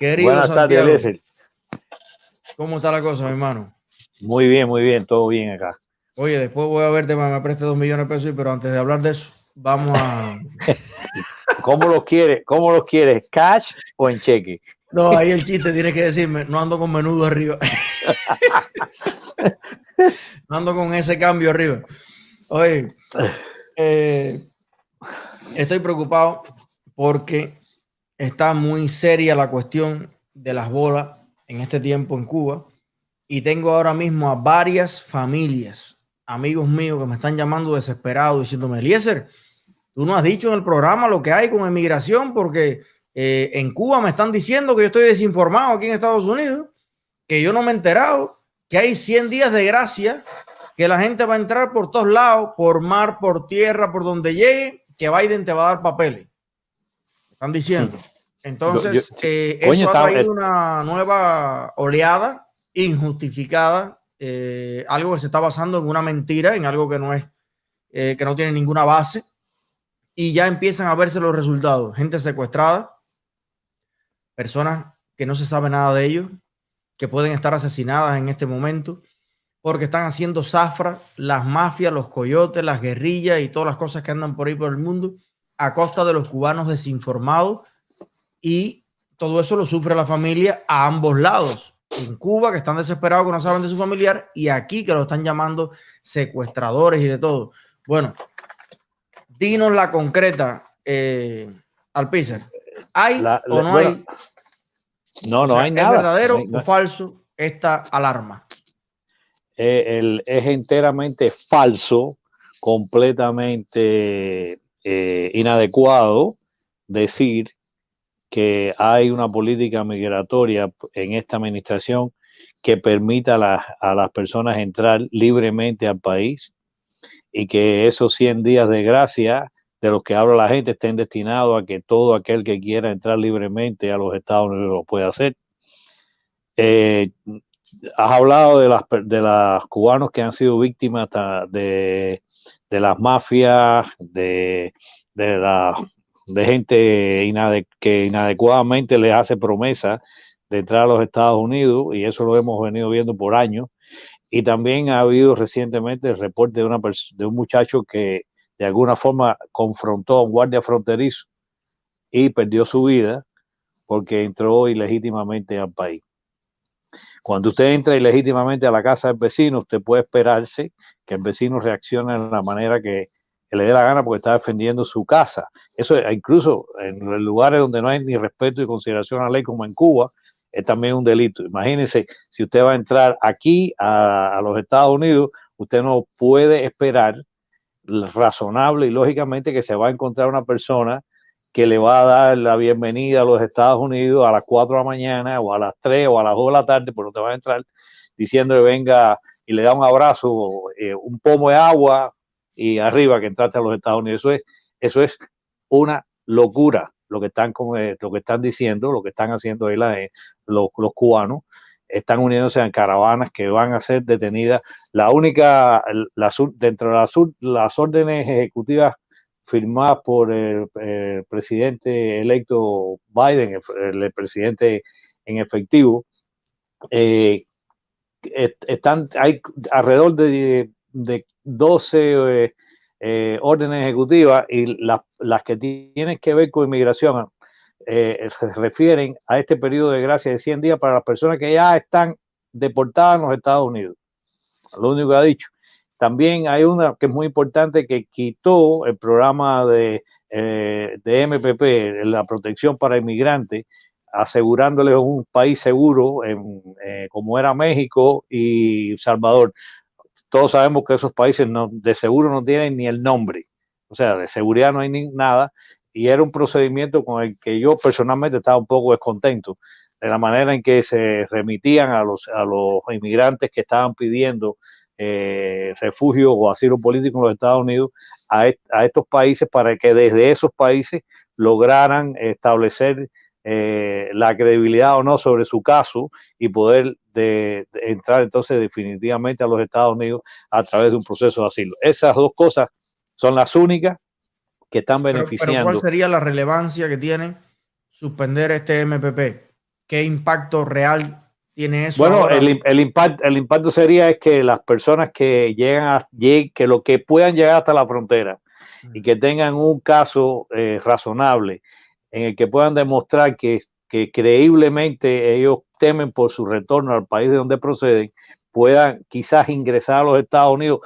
Querido Buenas tardes, ¿Cómo está la cosa, mi hermano? Muy bien, muy bien, todo bien acá. Oye, después voy a verte, me preste dos millones de pesos, pero antes de hablar de eso, vamos a. ¿Cómo los quieres? ¿Cómo los quieres? ¿Cash o en cheque? No, ahí el chiste tienes que decirme, no ando con menudo arriba. no ando con ese cambio arriba. Oye, eh, estoy preocupado porque está muy seria la cuestión de las bolas en este tiempo en Cuba y tengo ahora mismo a varias familias, amigos míos que me están llamando desesperados diciéndome, Eliezer, tú no has dicho en el programa lo que hay con emigración porque eh, en Cuba me están diciendo que yo estoy desinformado aquí en Estados Unidos, que yo no me he enterado, que hay 100 días de gracia, que la gente va a entrar por todos lados, por mar, por tierra, por donde llegue, que Biden te va a dar papeles. Están diciendo. Entonces, eh, eso ha traído una nueva oleada injustificada, eh, algo que se está basando en una mentira, en algo que no es, que no tiene ninguna base, y ya empiezan a verse los resultados. Gente secuestrada, personas que no se sabe nada de ellos, que pueden estar asesinadas en este momento, porque están haciendo zafra las mafias, los coyotes, las guerrillas y todas las cosas que andan por ahí por el mundo a costa de los cubanos desinformados y todo eso lo sufre la familia a ambos lados. En Cuba, que están desesperados, que no saben de su familiar, y aquí, que lo están llamando secuestradores y de todo. Bueno, dinos la concreta, eh, Alpizar. ¿Hay o no hay no, no hay nada. ¿Es verdadero o falso esta alarma? Eh, es enteramente falso, completamente eh, inadecuado decir que hay una política migratoria en esta administración que permita a, las personas entrar libremente al país y que esos 100 días de gracia de los que habla la gente estén destinados a que todo aquel que quiera entrar libremente a los Estados Unidos lo pueda hacer. Eh, has hablado de las de los cubanos que han sido víctimas de, de las mafias, de, de, la, de gente que inadecuadamente les hace promesa de entrar a los Estados Unidos, y eso lo hemos venido viendo por años. Y también ha habido recientemente el reporte de, una de un muchacho que de alguna forma confrontó a un guardia fronterizo y perdió su vida porque entró ilegítimamente al país. Cuando usted entra ilegítimamente a la casa del vecino, usted puede esperarse que el vecino reaccione de la manera que, le dé la gana porque está defendiendo su casa. Eso incluso en lugares donde no hay ni respeto y consideración a la ley como en Cuba, es también un delito. Imagínense, si usted va a entrar aquí a, los Estados Unidos, usted no puede esperar razonable y lógicamente que se va a encontrar una persona que le va a dar la bienvenida a los Estados Unidos a las 4 de la mañana o a las 3 o a las 2 de la tarde, pero te va a entrar diciéndole venga y le da un abrazo, eh, un pomo de agua y arriba que entraste a los Estados Unidos. Eso es, eso es una locura lo que están, eh, lo que están diciendo, lo que están haciendo ahí eh, los, los cubanos están uniéndose en caravanas que van a ser detenidas. La única, la, dentro de las, las órdenes ejecutivas firmadas por el, presidente electo Biden, el, presidente en efectivo, eh, están, hay alrededor de, de 12 eh, eh, órdenes ejecutivas y las que tienen que ver con inmigración eh, se refieren a este periodo de gracia de 100 días para las personas que ya están deportadas en los Estados Unidos. Lo único que ha dicho. También hay una que es muy importante que quitó el programa de, de MPP, la protección para inmigrantes, asegurándoles un país seguro como era México y Salvador. Todos sabemos que esos países no, de seguro no tienen ni el nombre, o sea, de seguridad no hay ni nada. Y era un procedimiento con el que yo personalmente estaba un poco descontento de la manera en que se remitían a los, a los inmigrantes que estaban pidiendo eh, refugio o asilo político en los Estados Unidos a, estos países para que desde esos países lograran establecer eh, la credibilidad o no sobre su caso y poder entrar entonces definitivamente a los Estados Unidos a través de un proceso de asilo. Esas dos cosas son las únicas que están beneficiando. ¿Cuál sería la relevancia que tiene suspender este MPP? ¿qué impacto real tiene eso? Bueno, el, el, impacto, el impacto sería es que las personas que llegan a, que lo que puedan llegar hasta la frontera y que tengan un caso eh, razonable en el que puedan demostrar que, que creíblemente ellos temen por su retorno al país de donde proceden, puedan quizás ingresar a los Estados Unidos,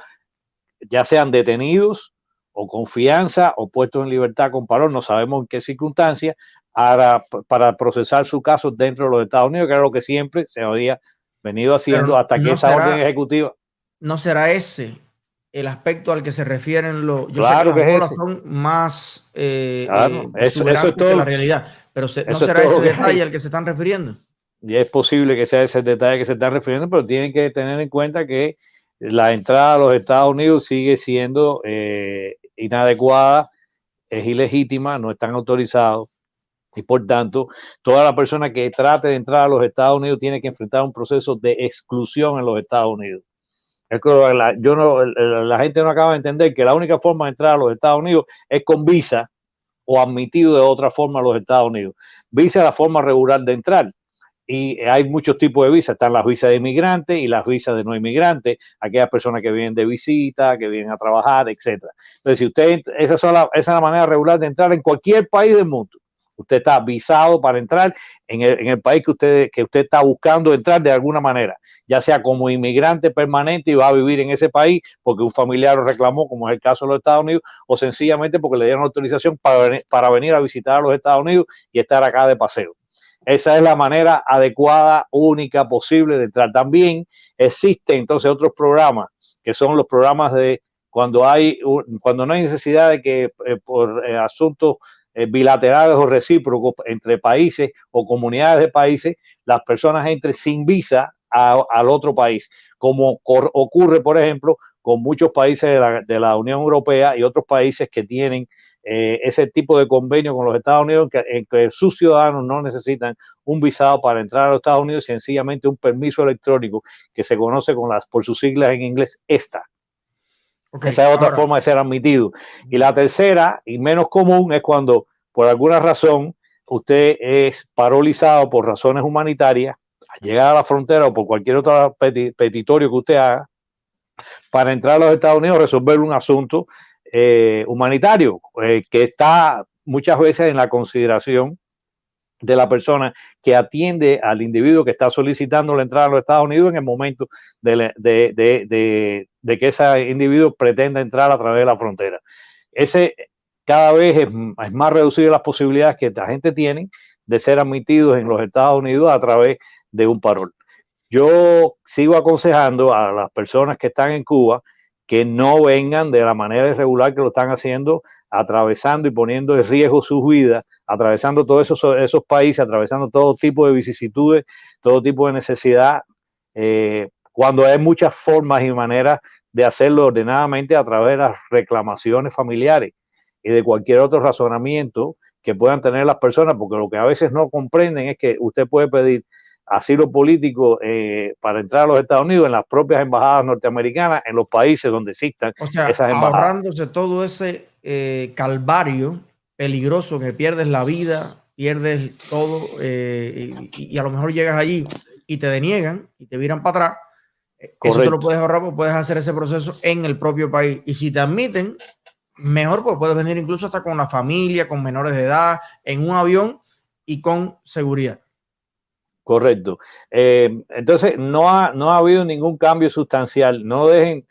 ya sean detenidos o confianza o puestos en libertad con parón, no sabemos en qué circunstancias, para, para procesar su caso dentro de los Estados Unidos, que era lo que siempre se había venido haciendo hasta que esa orden ejecutiva. No será ese el aspecto al que se refieren los. Yo claro sé que, son más eh, eh eso, es todo, la realidad, pero no será ese detalle al que se están refiriendo. Y es posible que sea ese detalle que se están refiriendo, pero tienen que tener en cuenta que la entrada a los Estados Unidos sigue siendo eh, inadecuada, es ilegítima, no están autorizados. Y por tanto, toda la persona que trate de entrar a los Estados Unidos tiene que enfrentar un proceso de exclusión en los Estados Unidos. Es que yo no, la gente no acaba de entender que la única forma de entrar a los Estados Unidos es con visa o admitido de otra forma a los Estados Unidos. Visa es la forma regular de entrar y hay muchos tipos de visas. Están las visas de inmigrantes y las visas de no inmigrantes, aquellas personas que vienen de visita, que vienen a trabajar, etcétera. Entonces, si usted, esa, esa es la manera regular de entrar en cualquier país del mundo. Usted está visado para entrar en el, en el, país que usted, que usted está buscando entrar de alguna manera, ya sea como inmigrante permanente y va a vivir en ese país porque un familiar lo reclamó, como es el caso de los Estados Unidos, o sencillamente porque le dieron autorización para, para venir a visitar a los Estados Unidos y estar acá de paseo. Esa es la manera adecuada, única, posible de entrar. También existen entonces otros programas que son los programas de cuando hay cuando no hay necesidad de que eh, por eh, asuntos eh, bilaterales o recíprocos entre países o comunidades de países, las personas entren sin visa al otro país, como ocurre, por ejemplo, con muchos países de la, de la Unión Europea y otros países que tienen eh, ese tipo de convenio con los Estados Unidos en que, sus ciudadanos no necesitan un visado para entrar a los Estados Unidos, sencillamente un permiso electrónico que se conoce con las, por sus siglas en inglés, ESTA. Esa es otra forma de ser admitido. Y la tercera, y menos común, es cuando por alguna razón usted es paralizado por razones humanitarias, al llegar a la frontera o por cualquier otro petitorio que usted haga, para entrar a los Estados Unidos, resolver un asunto eh, humanitario, eh, que está muchas veces en la consideración de la persona que atiende al individuo que está solicitando la entrada a los Estados Unidos en el momento de, que ese individuo pretenda entrar a través de la frontera. Ese cada vez es, más reducido las posibilidades que esta gente tiene de ser admitidos en los Estados Unidos a través de un parol. Yo sigo aconsejando a las personas que están en Cuba que no vengan de la manera irregular que lo están haciendo, atravesando y poniendo en riesgo sus vidas, atravesando todos esos, esos países, atravesando todo tipo de vicisitudes, todo tipo de necesidad, eh, cuando hay muchas formas y maneras de hacerlo ordenadamente a través de las reclamaciones familiares y de cualquier otro razonamiento que puedan tener las personas, porque lo que a veces no comprenden es que usted puede pedir asilo político eh, para entrar a los Estados Unidos en las propias embajadas norteamericanas, en los países donde existan esas embajadas. Ahorrándose todo ese eh, calvario peligroso que pierdes la vida, pierdes todo eh, y, a lo mejor llegas allí y te deniegan y te viran para atrás. Eso te lo puedes ahorrar, pues puedes hacer ese proceso en el propio país. Y si te admiten, mejor, pues puedes venir incluso hasta con la familia, con menores de edad, en un avión y con seguridad. Correcto. Eh, entonces, no ha, no ha habido ningún cambio sustancial. No dejen,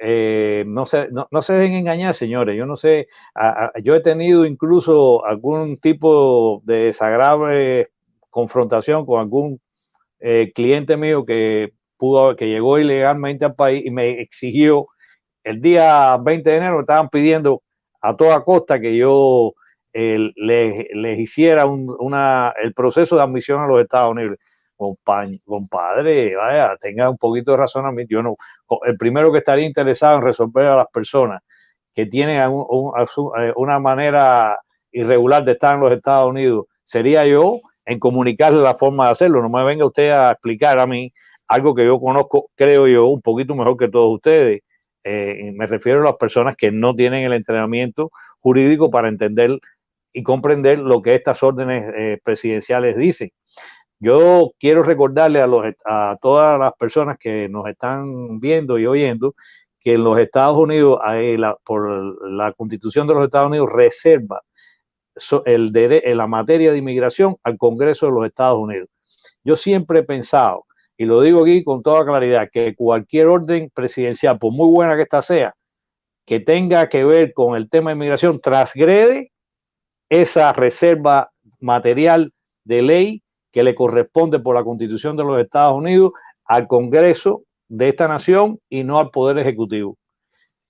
eh, no, se, no, se dejen engañar, señores. Yo no sé, yo he tenido incluso algún tipo de desagradable confrontación con algún eh, cliente mío que pudo, que llegó ilegalmente al país y me exigió el día 20 de enero, estaban pidiendo a toda costa que yo les, les, hiciera una, el proceso de admisión a los Estados Unidos. compadre, vaya, tenga un poquito de razonamiento. Yo no, el primero que estaría interesado en resolver a las personas que tienen eh, una manera irregular de estar en los Estados Unidos sería yo en comunicarle la forma de hacerlo. No me venga usted a explicar a mí algo que yo conozco, creo yo, un poquito mejor que todos ustedes. Eh, me refiero a las personas que no tienen el entrenamiento jurídico para entender y comprender lo que estas órdenes eh, presidenciales dicen. Yo quiero recordarle a, los, a todas las personas que nos están viendo y oyendo que en los Estados Unidos, por la constitución de los Estados Unidos, reserva el en la materia de inmigración al Congreso de los Estados Unidos. Yo siempre he pensado, y lo digo aquí con toda claridad, que cualquier orden presidencial, por muy buena que ésta sea, que tenga que ver con el tema de inmigración, transgrede esa reserva material de ley que le corresponde por la Constitución de los Estados Unidos al Congreso de esta nación y no al Poder Ejecutivo.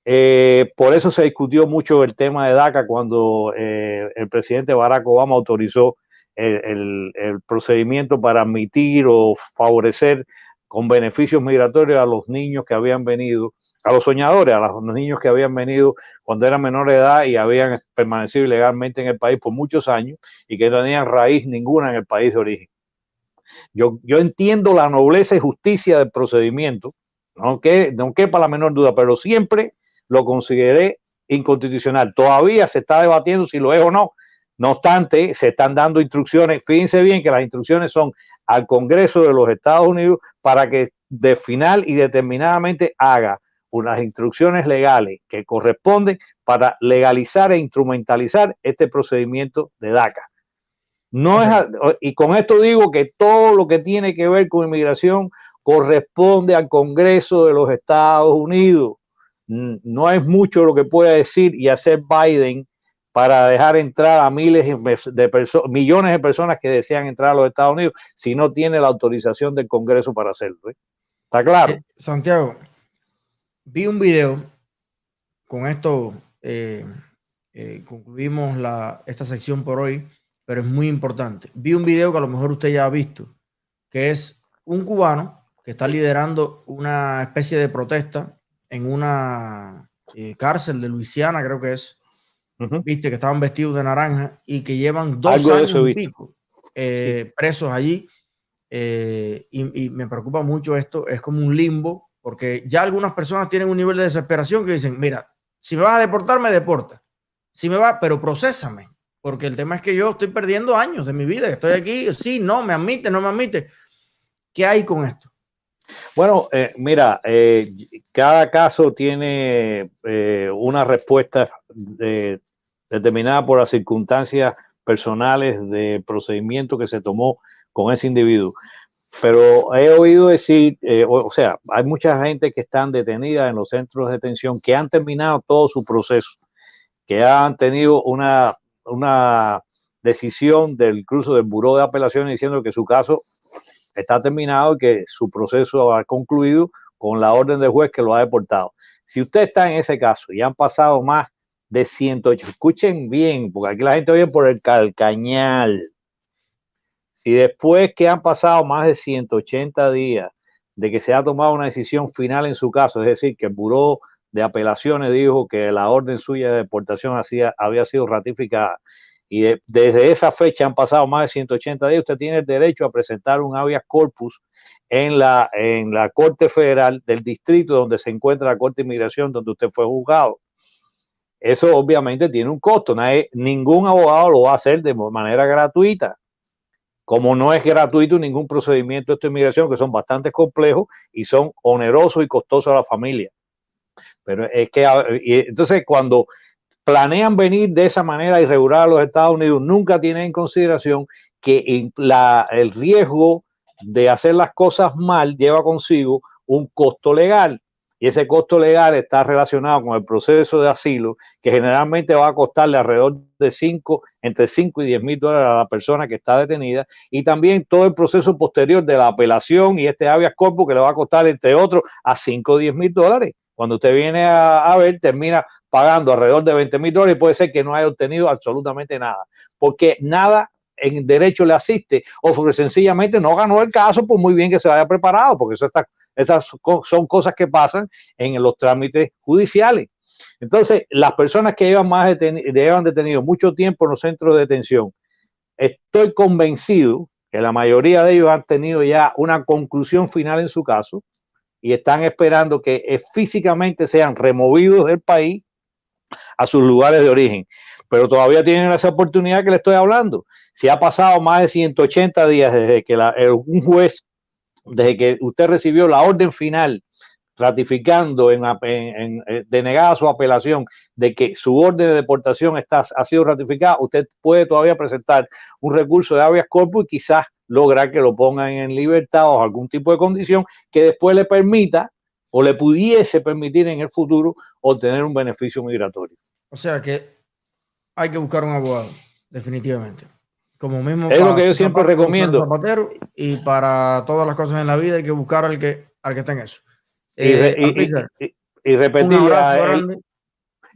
Eh, por eso se discutió mucho el tema de DACA cuando eh, el presidente Barack Obama autorizó el, procedimiento para admitir o favorecer con beneficios migratorios a los niños que habían venido, a los soñadores, a los niños que habían venido cuando eran menores de edad y habían permanecido ilegalmente en el país por muchos años y que no tenían raíz ninguna en el país de origen. Yo, yo entiendo la nobleza y justicia del procedimiento, no, que, no quepa la menor duda, pero siempre lo consideré inconstitucional. Todavía se está debatiendo si lo es o no. No obstante, se están dando instrucciones. Fíjense bien que las instrucciones son al Congreso de los Estados Unidos para que de final y determinadamente haga unas instrucciones legales que corresponden para legalizar e instrumentalizar este procedimiento de DACA. No es, y con esto digo que todo lo que tiene que ver con inmigración corresponde al Congreso de los Estados Unidos. No es mucho lo que pueda decir y hacer Biden para dejar entrar a miles de personas, millones de personas que desean entrar a los Estados Unidos si no tiene la autorización del Congreso para hacerlo. ¿eh? ¿Está claro? Eh, Santiago, vi un video, con esto eh, concluimos la, esta sección por hoy, pero es muy importante. Vi un video que a lo mejor usted ya ha visto, que es un cubano que está liderando una especie de protesta en una cárcel de Luisiana, creo que es viste, que estaban vestidos de naranja y que llevan dos años y pico eh, presos allí. Eh, y, me preocupa mucho esto, es como un limbo, porque ya algunas personas tienen un nivel de desesperación que dicen, mira, si me vas a deportar, me deporta. Si me va, pero procésame, porque el tema es que yo estoy perdiendo años de mi vida, estoy aquí, sí, no, me admite, no me admite. ¿Qué hay con esto? Bueno, eh, mira, cada caso tiene una respuesta de, determinada por las circunstancias personales de procedimiento que se tomó con ese individuo. Pero he oído decir, eh, o, sea, hay mucha gente que están detenida en los centros de detención que han terminado todo su proceso, que han tenido una, una decisión del cruzo del Buró de Apelaciones diciendo que su caso está terminado y que su proceso ha concluido con la orden del juez que lo ha deportado. Si usted está en ese caso y han pasado más de 108. Escuchen bien, porque aquí la gente oye por el calcañal. Si después que han pasado más de 180 días de que se ha tomado una decisión final en su caso, es decir, que el Buró de Apelaciones dijo que la orden suya de deportación había sido ratificada y desde esa fecha han pasado más de 180 días, usted tiene el derecho a presentar un habeas corpus en la, en la Corte Federal del distrito donde se encuentra la Corte de Inmigración, donde usted fue juzgado. Eso obviamente tiene un costo. ningún abogado lo va a hacer de manera gratuita. Como no es gratuito ningún procedimiento de inmigración, que son bastante complejos y son onerosos y costosos a la familia. Pero es que, entonces, cuando planean venir de esa manera irregular a los Estados Unidos, nunca tienen en consideración que el riesgo de hacer las cosas mal lleva consigo un costo legal y ese costo legal está relacionado con el proceso de asilo, que generalmente va a costarle alrededor de 5, entre 5 y 10 mil dólares a la persona que está detenida, y también todo el proceso posterior de la apelación y este habeas corpus que le va a costar, entre otros, a 5 o 10 mil dólares. Cuando usted viene a, ver, termina pagando alrededor de 20 mil dólares y puede ser que no haya obtenido absolutamente nada, porque nada en derecho le asiste o porque sencillamente no ganó el caso por muy bien que se haya preparado, porque eso está esas son cosas que pasan en los trámites judiciales. Entonces, las personas que llevan, más llevan detenido mucho tiempo en los centros de detención, estoy convencido que la mayoría de ellos han tenido ya una conclusión final en su caso y están esperando que eh, físicamente sean removidos del país a sus lugares de origen. Pero todavía tienen esa oportunidad que le estoy hablando. Si ha pasado más de 180 días desde que un juez, desde que usted recibió la orden final ratificando en, eh, denegada su apelación de que su orden de deportación está, ha sido ratificada, usted puede todavía presentar un recurso de habeas corpus y quizás lograr que lo pongan en libertad o algún tipo de condición que después le permita o le pudiese permitir en el futuro obtener un beneficio migratorio. O sea que hay que buscar un abogado, definitivamente. Como mismo es lo que yo siempre recomiendo. y para todas las cosas en la vida hay que buscar al que, al que esté en eso. y, eh, repetir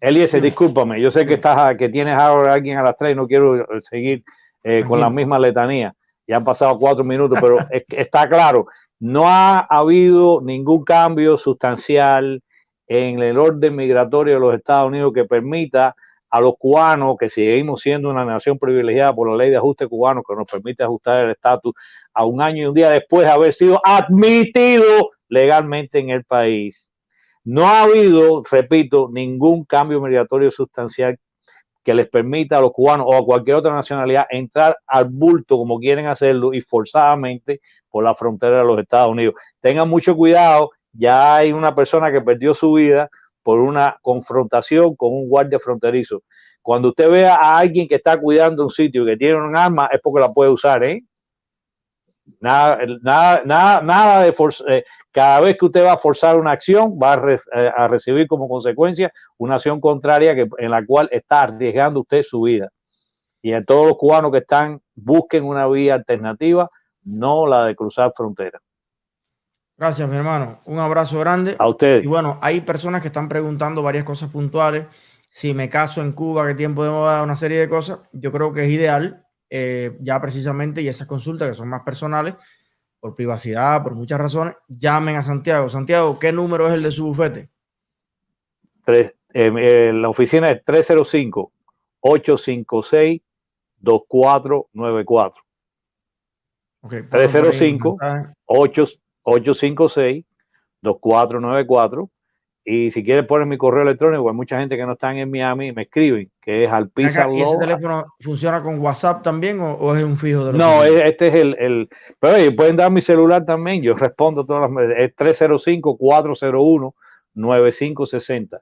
Eliezer, discúlpame, yo sé que estás que tienes ahora alguien a las tres y no quiero seguir eh, con la misma letanía. Ya han pasado cuatro minutos, pero está claro, no ha habido ningún cambio sustancial en el orden migratorio de los Estados Unidos que permita a los cubanos, que seguimos siendo una nación privilegiada por la ley de ajuste cubano que nos permite ajustar el estatus a un año y un día después de haber sido admitido legalmente en el país. No ha habido, repito, ningún cambio migratorio sustancial que les permita a los cubanos o a cualquier otra nacionalidad entrar al bulto como quieren hacerlo y forzadamente por la frontera de los Estados Unidos. Tengan mucho cuidado, ya hay una persona que perdió su vida por una confrontación con un guardia fronterizo. Cuando usted vea a alguien que está cuidando un sitio y que tiene un arma, es porque la puede usar, ¿eh? Nada, nada, nada, nada de eh, cada vez que usted va a forzar una acción, va eh, a, recibir como consecuencia una acción contraria que, en la cual está arriesgando usted su vida. Y a todos los cubanos que están, busquen una vía alternativa, no la de cruzar frontera. Gracias, mi hermano. Un abrazo grande. A usted. Y bueno, hay personas que están preguntando varias cosas puntuales. Si me caso en Cuba, qué tiempo debo dar una serie de cosas. Yo creo que es ideal, eh, ya precisamente, y esas consultas que son más personales, por privacidad, por muchas razones, llamen a Santiago. Santiago, ¿qué número es el de su bufete? Tres, eh, eh, la oficina es 305-856-2494. Okay, 305 8 856-2494. Y si quieres poner mi correo electrónico, hay mucha gente que no están en Miami me escriben, que es al ¿Y ese teléfono funciona con WhatsApp también o, es un fijo de No, este es el, el pero pueden dar mi celular también, yo respondo todas las es 305-401-9560.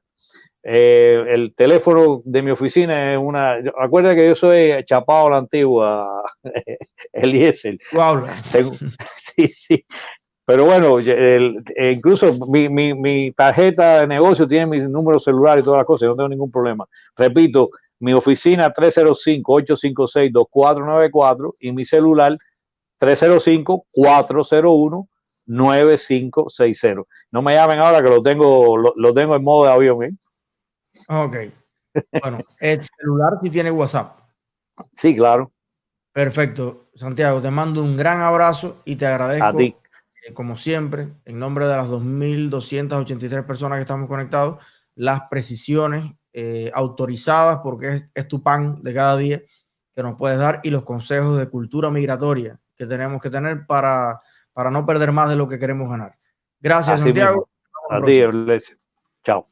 Eh, el teléfono de mi oficina es una. Acuerda que yo soy chapado la antigua, Eliezer. Wow. sí, sí. Pero bueno, eh, incluso mi, mi, mi, tarjeta de negocio tiene mi número celular y todas las cosas, no tengo ningún problema. Repito, mi oficina 305-856-2494 y mi celular 305-401-9560. No me llamen ahora que lo tengo, lo, tengo en modo de avión. ¿eh? Ok. Bueno, el celular sí tiene WhatsApp. Sí, claro. Perfecto. Santiago, te mando un gran abrazo y te agradezco. A ti eh, como siempre, en nombre de las 2.283 personas que estamos conectados, las precisiones eh, autorizadas, porque es, tu pan de cada día que nos puedes dar y los consejos de cultura migratoria que tenemos que tener para, para no perder más de lo que queremos ganar. Gracias, Santiago. A ti, Chao.